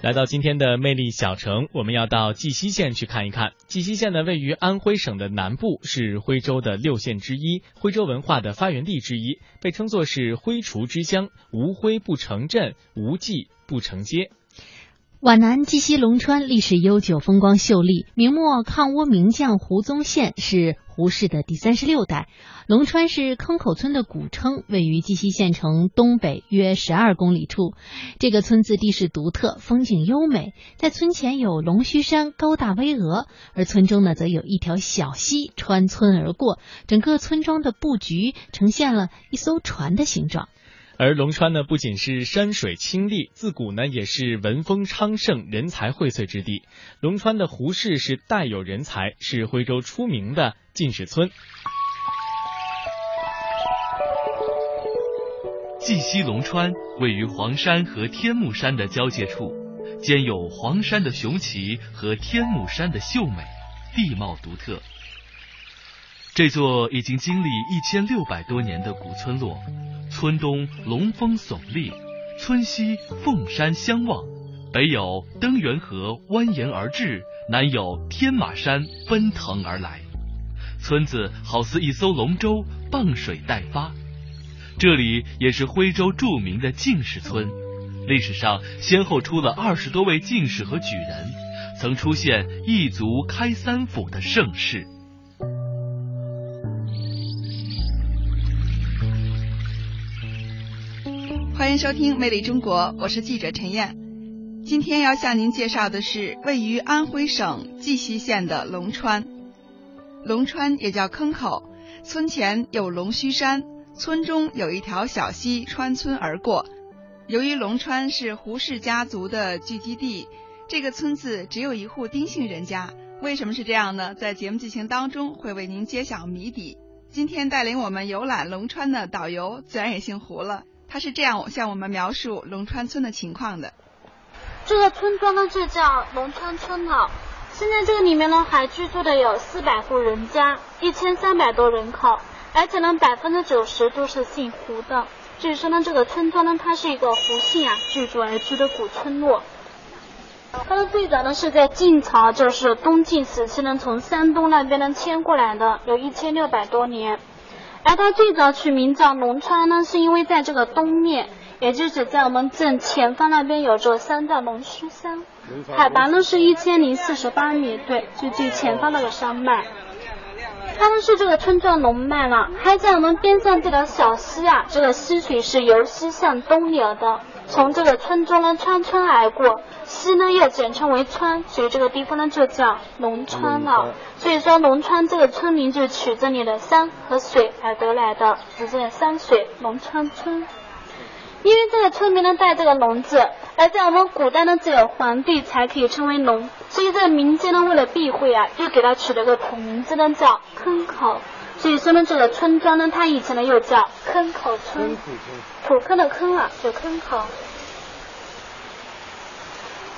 来到今天的魅力小城，我们要到绩溪县去看一看。绩溪县呢，位于安徽省的南部，是徽州的六县之一，徽州文化的发源地之一，被称作是徽厨之乡。无徽不成镇，无记不成街。皖南绩溪龙川历史悠久，风光秀丽。明末抗倭名将胡宗宪是胡氏的第三十六代。龙川是坑口村的古称，位于鸡西县城东北约十二公里处。这个村子地势独特，风景优美。在村前有龙须山，高大巍峨，而村中呢，则有一条小溪穿村而过。整个村庄的布局呈现了一艘船的形状。而龙川呢，不仅是山水清丽，自古呢也是文风昌盛、人才荟萃之地。龙川的胡氏是大有人才，是徽州出名的进士村。绩溪龙川位于黄山和天目山的交界处，兼有黄山的雄奇和天目山的秀美，地貌独特。这座已经经历一千六百多年的古村落。村东龙峰耸立，村西凤山相望，北有登源河蜿蜒而至，南有天马山奔腾而来。村子好似一艘龙舟，傍水待发。这里也是徽州著名的进士村，历史上先后出了二十多位进士和举人，曾出现一族开三府的盛世。欢迎收听《魅力中国》，我是记者陈燕。今天要向您介绍的是位于安徽省绩溪县的龙川。龙川也叫坑口，村前有龙须山，村中有一条小溪穿村而过。由于龙川是胡氏家族的聚集地，这个村子只有一户丁姓人家。为什么是这样呢？在节目进行当中会为您揭晓谜底。今天带领我们游览龙川的导游自然也姓胡了。他是这样向我们描述龙川村的情况的：这个村庄呢就叫龙川村了。现在这个里面呢还居住的有四百户人家，一千三百多人口，而且呢百分之九十都是姓胡的。所以说呢这个村庄呢它是一个胡姓啊聚居而居的古村落。它的最早呢是在晋朝，就是东晋时期呢从山东那边呢迁过来的，有一千六百多年。而它最早取名叫龙川呢，是因为在这个东面，也就是在我们正前方那边有座山叫龙须山，海拔呢是一千零四十八米，对，就最前方那个山脉。它呢是这个村庄龙脉了，还在我们边上这条小溪啊，这个溪水是由西向东流的，从这个村庄呢穿村而过。溪呢又简称为川，所以这个地方呢就叫龙川了。所以说龙川这个村名就取这里的山和水而得来的，只见山水龙川村。因为这个村民呢带这个龙字，而在我们古代呢只有皇帝才可以称为龙，所以这个民间呢为了避讳啊，就给它取了个土名字呢叫坑口。所以说呢这个村庄呢它以前呢又叫坑口村，土坑的坑啊就坑口。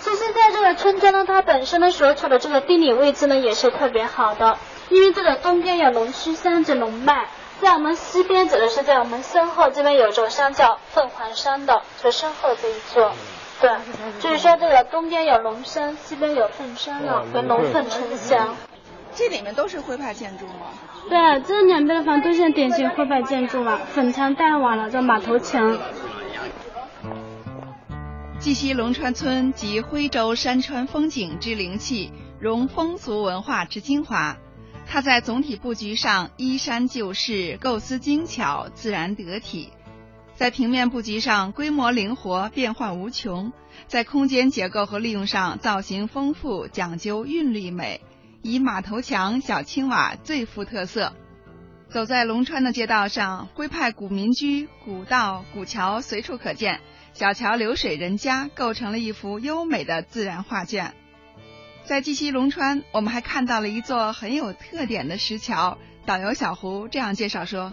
其实，在这个村庄呢，它本身呢所处的这个地理位置呢也是特别好的，因为这个东边有龙须山这龙脉，在我们西边指的是在我们身后这边有座山叫凤凰山的，就身后这一座，对，就是说这个东边有龙山，西边有凤山了，和龙凤呈祥。这里面都是徽派建筑吗？对，这两边的房都是典型徽派建筑嘛，粉墙黛瓦了，叫马头墙。绩溪龙川村集徽州山川风景之灵气，融风俗文化之精华。它在总体布局上依山就势，构思精巧，自然得体；在平面布局上规模灵活，变幻无穷；在空间结构和利用上造型丰富，讲究韵律美。以马头墙、小青瓦最富特色。走在龙川的街道上，徽派古民居、古道、古桥随处可见。小桥流水人家构成了一幅优美的自然画卷。在绩溪龙川，我们还看到了一座很有特点的石桥。导游小胡这样介绍说：“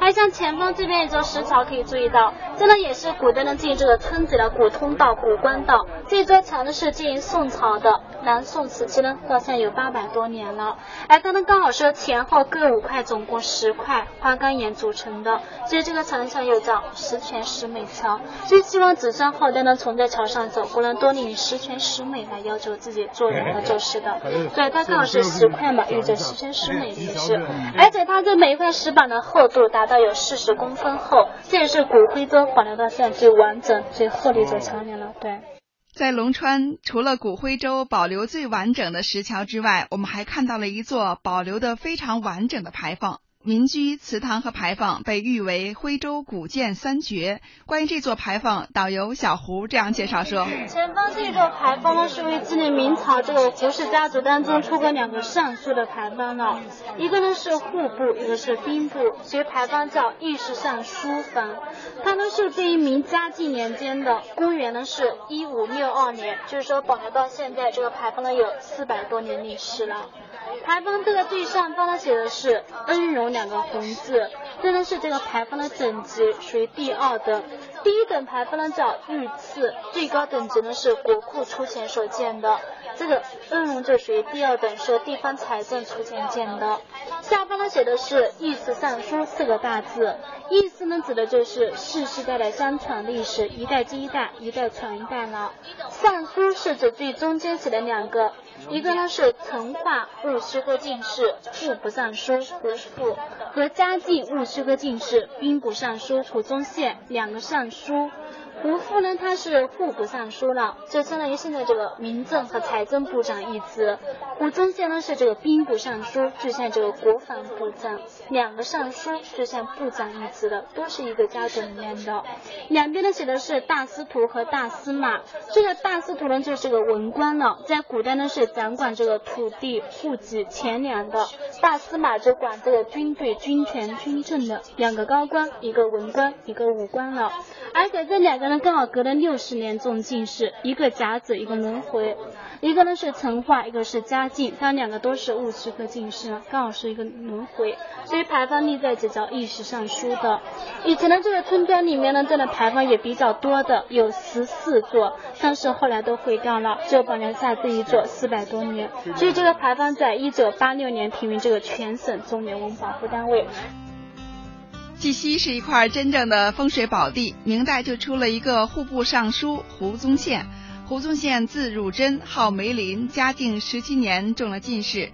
还像前方这边一座石桥可以注意到，这呢也是古代呢进这个村子的古通道、古官道。这座桥呢是建于宋朝的，南宋时期呢到现在有八百多年了。哎，它呢刚好是前后各五块，总共十块花岗岩组成的，所以这个桥上又叫十全十美桥。所以希望子孙后代呢从这桥上走过呢，多领十全十美来要求自己做人和做事的。对，它刚好是十块嘛，有着十全十美的意思。而且它这每一块石板呢厚度达。到有四十公分厚，这也是骨灰都保留到现在最完整、最厚的一座桥梁了。对，在龙川，除了骨灰洲保留最完整的石桥之外，我们还看到了一座保留的非常完整的牌坊。民居、祠堂和牌坊被誉为徽州古建三绝。关于这座牌坊，导游小胡这样介绍说：前方这座牌坊呢，是为纪念明朝这个胡氏家族当中出过两个尚书的牌坊呢，一个呢是户部，一个是兵部，所以牌坊叫御史尚书坊。它呢是建于明嘉靖年间的，公元呢是一五六二年，就是说保留到现在，这个牌坊呢有四百多年历史了。牌坊这个最上方呢写的是“恩荣”两个红字，这呢是这个牌坊的等级，属于第二等。第一等牌坊呢叫御赐，最高等级呢是国库出钱所建的。这个恩荣就属于第二等，是地方财政出钱建的。下方呢写的是“御赐尚书”四个大字，意思呢指的就是世世代代相传历史，一代接一代，一代传一代了。尚书是指最中间写的两个。一个呢是成化戊戌科进士户部尚书胡父和嘉靖戊戌科进士兵部尚书胡宗宪两个尚书。胡父呢，他是户部尚书了，就相当于现在这个民政和财政部长一职。胡宗宪呢是这个兵部尚书，就像这个国防部长。两个尚书就像部长一职的，都是一个家族里面的。两边呢写的是大司徒和大司马。这个大司徒呢就是个文官了，在古代呢是掌管这个土地、户籍、钱粮的。大司马就管这个军队、军权、军政的。两个高官，一个文官，一个武官了。而且这两个。刚好隔了六十年中进士，一个甲子，一个轮回，一个呢是成化，一个是嘉靖，他们两个都是戊戌科进士，刚好是一个轮回，所以牌坊立在这叫御史尚书的。以前的这个村庄里面呢，这的牌坊也比较多的，有十四座，但是后来都毁掉了，就保留下这一座四百多年。所以这个牌坊在一九八六年评为这个全省重点文物保护单位。绩溪是一块真正的风水宝地，明代就出了一个户部尚书胡宗宪。胡宗宪字汝珍，号梅林，嘉靖十七年中了进士，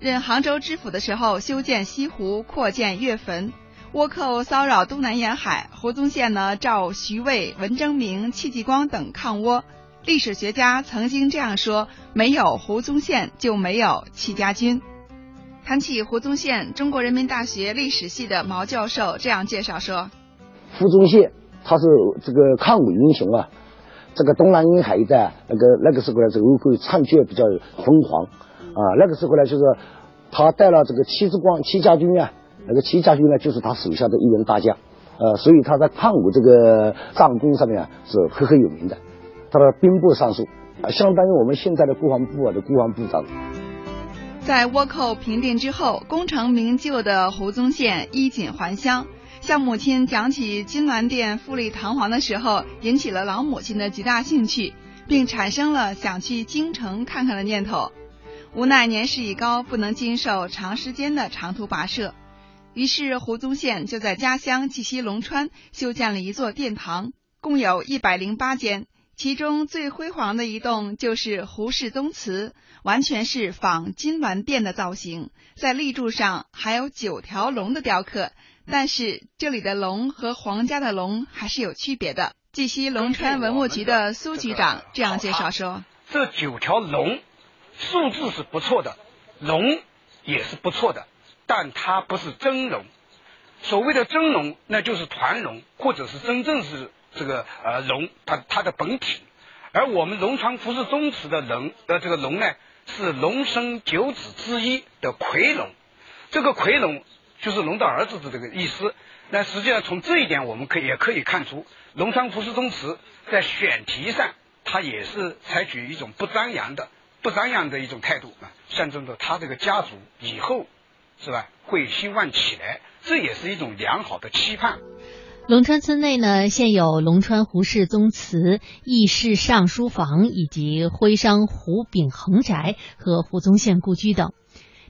任杭州知府的时候修建西湖，扩建岳坟。倭寇骚扰东南沿海，胡宗宪呢召徐渭、文征明、戚继光等抗倭。历史学家曾经这样说：没有胡宗宪，就没有戚家军。谈起胡宗宪，中国人民大学历史系的毛教授这样介绍说：胡宗宪他是这个抗美英雄啊，这个东南沿海一带那个那个时候呢，这个会猖獗比较疯狂啊，那个时候呢，就是他带了这个戚之光、戚家军啊，那个戚家军呢，就是他手下的一员大将，呃，所以他在抗美这个战功上面啊是赫赫有名的。他的兵部尚书，相当于我们现在的国防部啊的国防部长。在倭寇平定之后，功成名就的胡宗宪衣锦还乡，向母亲讲起金銮殿富丽堂皇的时候，引起了老母亲的极大兴趣，并产生了想去京城看看的念头。无奈年事已高，不能经受长时间的长途跋涉，于是胡宗宪就在家乡绩溪龙川修建了一座殿堂，共有一百零八间。其中最辉煌的一栋就是胡氏宗祠，完全是仿金銮殿的造型，在立柱上还有九条龙的雕刻。但是这里的龙和皇家的龙还是有区别的。绩溪龙川文物局的苏局长这样介绍说：“这九条龙数字是不错的，龙也是不错的，但它不是真龙。所谓的真龙，那就是团龙，或者是真正是。”这个呃龙，它它的本体，而我们龙川服饰宗祠的龙呃这个龙呢，是龙生九子之一的魁龙，这个魁龙就是龙的儿子的这个意思。那实际上从这一点，我们可也可以看出，龙川服饰宗祠在选题上，它也是采取一种不张扬的、不张扬的一种态度啊，象征着他这个家族以后是吧？会兴旺起来，这也是一种良好的期盼。龙川村内呢，现有龙川胡氏宗祠、义士尚书房以及徽商胡炳恒宅和胡宗宪故居等。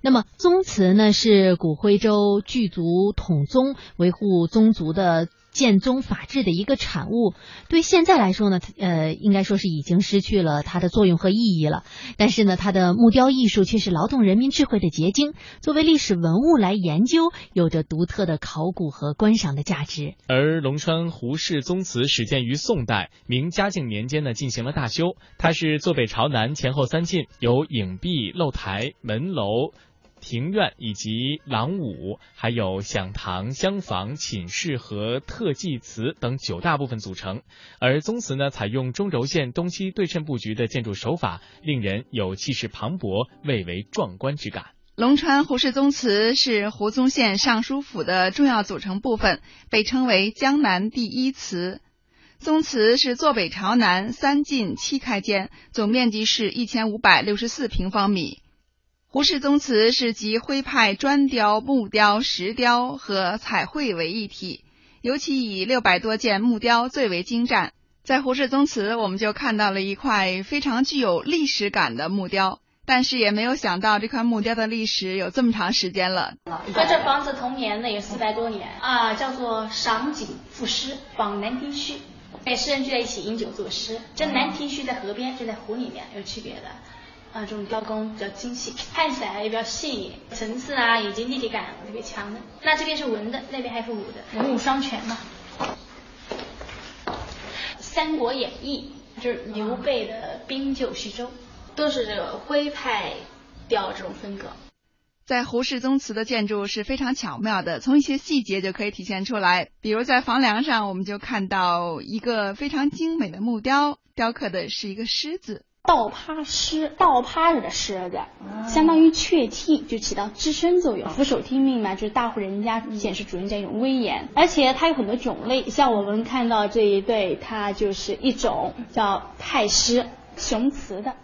那么宗祠呢，是古徽州聚族统宗，维护宗族的。建宗法制的一个产物，对现在来说呢，呃，应该说是已经失去了它的作用和意义了。但是呢，它的木雕艺术却是劳动人民智慧的结晶，作为历史文物来研究，有着独特的考古和观赏的价值。而龙川胡氏宗祠始建于宋代，明嘉靖年间呢进行了大修，它是坐北朝南，前后三进，有影壁、露台、门楼。庭院以及廊庑，还有享堂、厢房、寝室和特祭祠等九大部分组成。而宗祠呢，采用中轴线东西对称布局的建筑手法，令人有气势磅礴、蔚为壮观之感。龙川胡氏宗祠是胡宗宪尚书府的重要组成部分，被称为江南第一祠。宗祠是坐北朝南，三进七开间，总面积是一千五百六十四平方米。胡氏宗祠是集徽派砖雕、木雕、石雕和彩绘为一体，尤其以六百多件木雕最为精湛。在胡氏宗祠，我们就看到了一块非常具有历史感的木雕，但是也没有想到这块木雕的历史有这么长时间了。和这房子同年呢，有四百多年啊，叫做赏景赋诗访南亭虚，哎，诗人聚在一起饮酒作诗。这南亭虚在河边，就在湖里面，有区别的。啊，这种雕工比较精细，看起来也比较细腻，层次啊以及立体感特别强的。那这边是文的，那边还是武的，文武双全嘛。《三国演义》就是刘备的兵救徐州，都是这个徽派雕这种风格。在胡氏宗祠的建筑是非常巧妙的，从一些细节就可以体现出来。比如在房梁上，我们就看到一个非常精美的木雕，雕刻的是一个狮子。倒趴狮，倒趴着的狮子，相当于雀替，就起到支撑作用。俯首听命嘛，就是大户人家显示主人家一种威严。而且它有很多种类，像我们看到这一对，它就是一种叫太狮，雄雌的。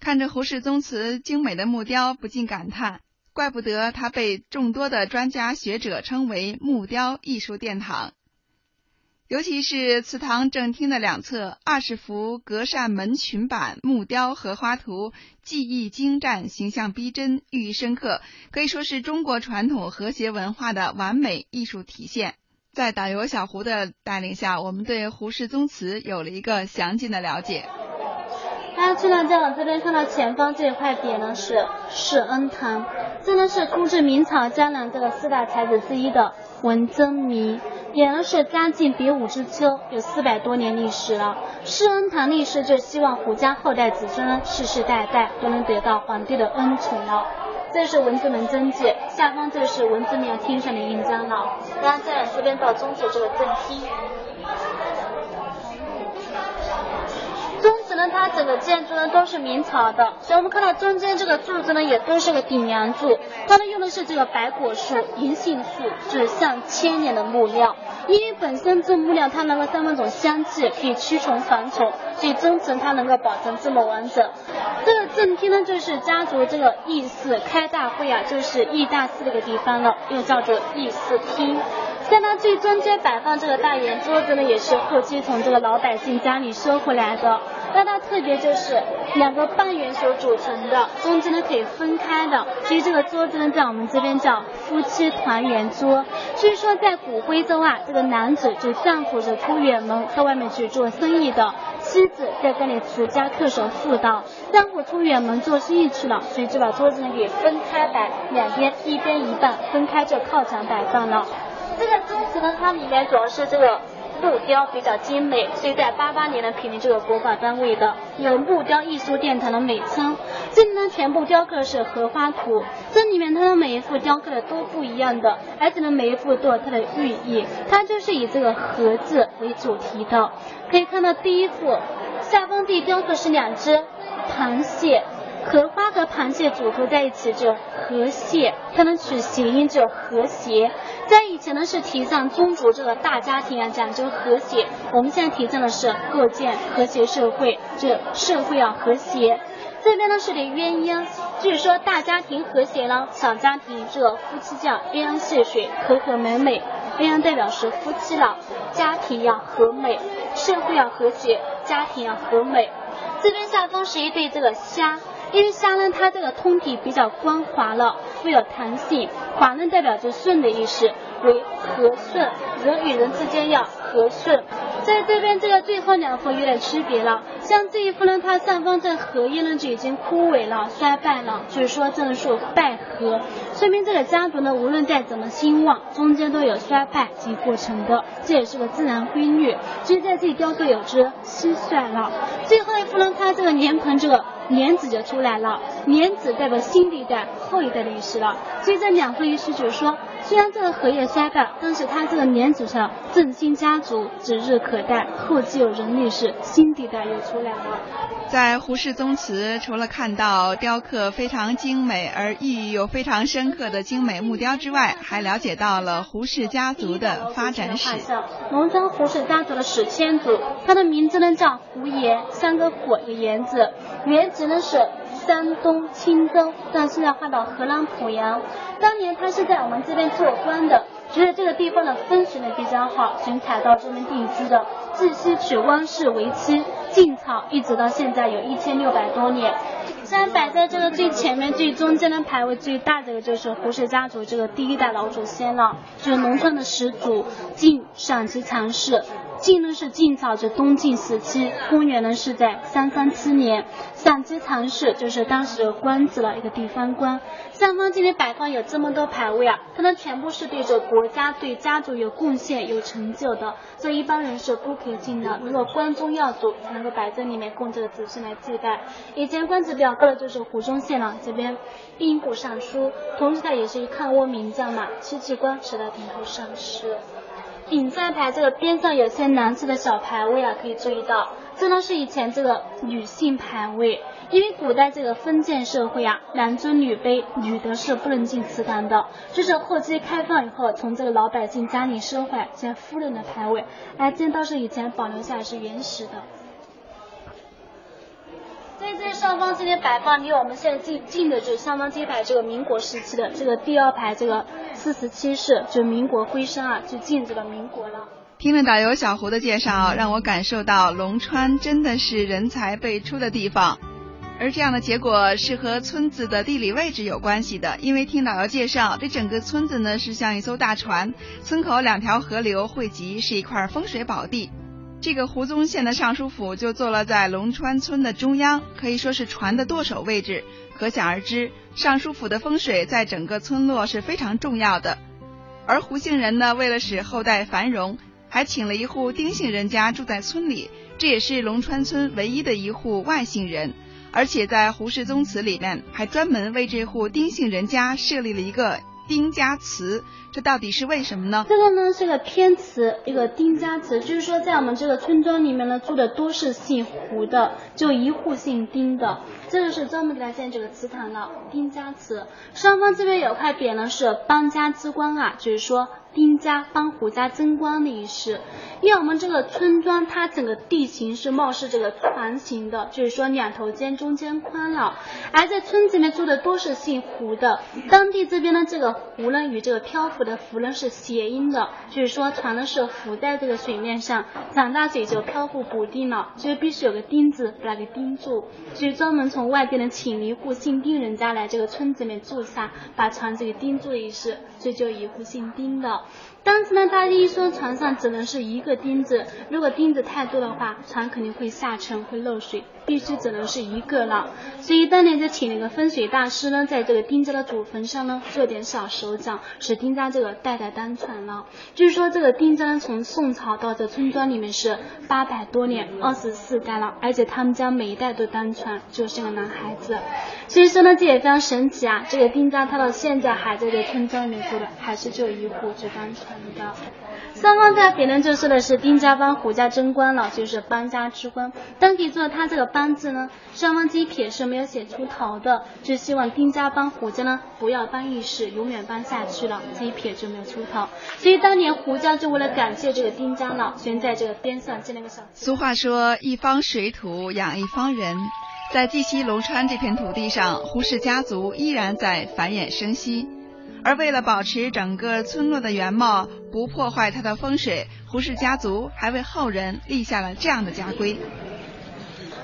看着胡氏宗祠精美的木雕，不禁感叹，怪不得它被众多的专家学者称为木雕艺术殿堂。尤其是祠堂正厅的两侧二十幅隔扇门群板木雕荷花图，技艺精湛，形象逼真，寓意深刻，可以说是中国传统和谐文化的完美艺术体现。在导游小胡的带领下，我们对胡氏宗祠有了一个详尽的了解。大家去到再往这边看到前方这一块匾呢，是世恩堂，这呢是出自明朝江南这个四大才子之一的文征明。也呢是嘉靖比武之秋，有四百多年历史了。施恩堂立誓就希望胡家后代子孙世世代代都能得到皇帝的恩宠了。这是文字门真迹，下方就是文字庙厅上的印章了。然后再这边到中途这个正厅。宗祠呢，它整个建筑呢都是明朝的，所以我们看到中间这个柱子呢也都是个顶梁柱，它呢用的是这个白果树、银杏树，是上千年的木料。因为本身这木料它能够散发种香气，可以驱虫防虫，所以宗祠它能够保存这么完整。这个正厅呢就是家族这个议事开大会啊，就是议大事的一个地方了，又叫做议事厅。在它最中间摆放这个大圆桌子呢，也是后期从这个老百姓家里收回来的。那它特别就是两个半圆所组成的，中间呢可以分开的，所以这个桌子呢在我们这边叫夫妻团圆桌。据说在古徽州啊，这个男子就丈夫是出远门到外面去做生意的，妻子在这里持家恪守妇道。丈夫出远门做生意去了，所以就把桌子呢给分开摆，两边一边一半分开就靠墙摆放了。这个桌子呢，它里面主要是这个木雕比较精美，所以在八八年呢评定这个国宝单位的，有木雕艺术殿堂的美称。这里呢全部雕刻的是荷花图，这里面它的每一幅雕刻的都不一样的，而且呢每一幅都有它的寓意，它就是以这个荷字为主题的。可以看到第一幅下方地雕刻是两只螃蟹，荷花和螃蟹组合在一起就和谐，它能取谐音就和谐。在以前呢是提倡宗族这个大家庭啊讲究和谐，我们现在提倡的是构建和谐社会，这社会要和谐。这边呢是个鸳鸯，据说大家庭和谐呢，小家庭这个夫妻叫鸳鸯戏水，和和美美。鸳鸯代表是夫妻了，家庭要和美，社会要和谐，家庭要和美。这边下方是一对这个虾，因为虾呢，它这个通体比较光滑了，富有弹性，滑呢代表着顺的意思，为和顺，人与人之间要和顺。在这边这个最后两幅有点区别了，像这一幅呢，它上方这荷叶呢就已经枯萎了、衰败了，就是说这个是败荷，说明这个家族呢无论再怎么兴旺，中间都有衰败及过程的，这也是个自然规律。所以在这里雕刻有之蟋蟀了。最后一幅呢，它这个莲蓬这个莲子就出来了，莲子代表新的一代、后一代的意思了。所以这两幅意思就是说。虽然这个荷叶衰败，但是它这个莲子上振兴家族指日可待，后继有人力士，新地带又出来了。在胡氏宗祠，除了看到雕刻非常精美而意义又非常深刻的精美木雕之外，还了解到了胡氏家族的发展史。农村胡氏家族的史迁祖，他的名字呢叫胡延，三个火一个言字，原籍呢是。山东青州，但现在换到河南濮阳。当年他是在我们这边做官的，觉得这个地方的风水呢比较好，选采到这边定居的。自西取汪氏为妻，晋朝一直到现在有一千六百多年。现在摆在这个最前面、最中间的牌位最大这个就是胡氏家族这个第一代老祖先了，就是农村的始祖晋陕西常氏。晋呢是晋朝，就东晋时期，公元呢是在三三七年。陕西常氏就是当时官职了一个地方官。上方今天摆放有这么多牌位啊，它们全部是对着国家、对家族有贡献、有成就的，所以一般人是不可以进的。如果官中要主，才能够摆在里面供这个子孙来祭拜。以前官职比较高的就是湖中县了，这边兵部尚书，同时他也是一抗倭名将嘛，戚继光时代顶头上司。顶站牌这个边上有些蓝色的小牌位啊，可以注意到，这呢是以前这个女性牌位，因为古代这个封建社会啊，男尊女卑，女的是不能进祠堂的。就是后期开放以后，从这个老百姓家里收回来，像夫人的牌位，哎，这倒是以前保留下来是原始的。在上方这边摆放，离我们现在近近的就是上方这一排这个民国时期的这个第二排这个四十七式，就民国徽商啊，就进这个民国了。听了导游小胡的介绍，让我感受到龙川真的是人才辈出的地方。而这样的结果是和村子的地理位置有关系的，因为听导游介绍，这整个村子呢是像一艘大船，村口两条河流汇集，是一块风水宝地。这个胡宗宪的尚书府就坐落在龙川村的中央，可以说是船的舵手位置。可想而知，尚书府的风水在整个村落是非常重要的。而胡姓人呢，为了使后代繁荣，还请了一户丁姓人家住在村里，这也是龙川村唯一的一户外姓人。而且在胡氏宗祠里面，还专门为这户丁姓人家设立了一个。丁家祠，这到底是为什么呢？这个呢是个偏祠，一个丁家祠，就是说在我们这个村庄里面呢住的都是姓胡的，就一户姓丁的，这就是专门给他建这个祠堂的丁家祠。上方这边有块匾呢，是邦家之光啊，就是说。丁家帮胡家争光的意思，因为我们这个村庄它整个地形是貌似这个船形的，就是说两头尖，中间宽了。而在村子里面住的都是姓胡的，当地这边的这个胡呢与这个漂浮的浮呢是谐音的，就是说船呢是浮在这个水面上，涨大水就漂浮不定了，所以必须有个钉子把它给钉住，所以专门从外地呢请一户姓丁人家来这个村子里面住下，把船子给钉住的意思，所以就一户姓丁的。当时呢，他一说船上只能是一个钉子，如果钉子太多的话，船肯定会下沉，会漏水。必须只能是一个了，所以当年就请了个风水大师呢，在这个丁家的祖坟上呢做点小手脚，使丁家这个代代单传了。就是说这个丁家从宋朝到这村庄里面是八百多年，二十四代了，而且他们家每一代都单传，就是个男孩子。所以说呢，这也非常神奇啊！这个丁家他到现在还在这村庄里面住的，还是就一户就单传的。上方在别人就说的是丁家帮胡家争光了，就是邦家之官。当地做他这个邦字呢，上方这一撇是没有写出头的，就希望丁家帮胡家呢不要帮一世，永远帮下去了，这一撇就没有出头。所以当年胡家就为了感谢这个丁家呢，先在这个边上建了个小。俗话说，一方水土养一方人。在绩溪龙川这片土地上，胡氏家族依然在繁衍生息。而为了保持整个村落的原貌，不破坏它的风水，胡氏家族还为后人立下了这样的家规。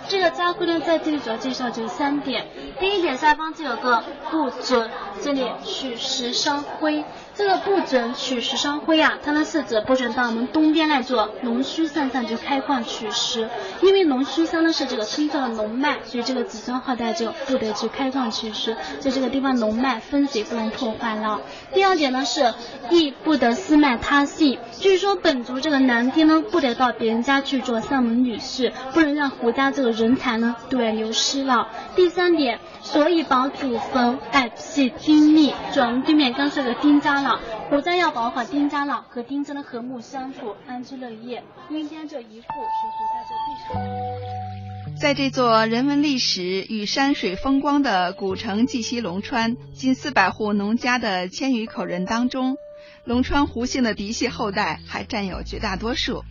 这个家规呢，在这里主要介绍就是三点。第一点，下方就有个不准，这里取石生灰。这个不准取石生灰啊，它呢是指不准到我们东边来做龙须山上就开矿取石，因为龙须山呢是这个村庄的龙脉，所以这个子孙后代就不得去开矿取石，在这个地方龙脉风水不能破坏了。第二点呢是，亦不得私卖他姓，就是说本族这个男丁呢不得到别人家去做上门女婿，不能让胡家这个人才呢对流失了。第三点，所以保祖坟，爱系丁密，转对面刚说个丁家了。胡家要保好丁家老和丁家的和睦相处、安居乐业。因为这一户是胡家这地上。在这座人文历史与山水风光的古城绩溪龙川，近四百户农家的千余口人当中，龙川胡姓的嫡系后代还占有绝大多数。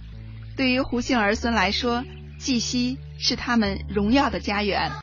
对于胡姓儿孙来说，绩溪是他们荣耀的家园。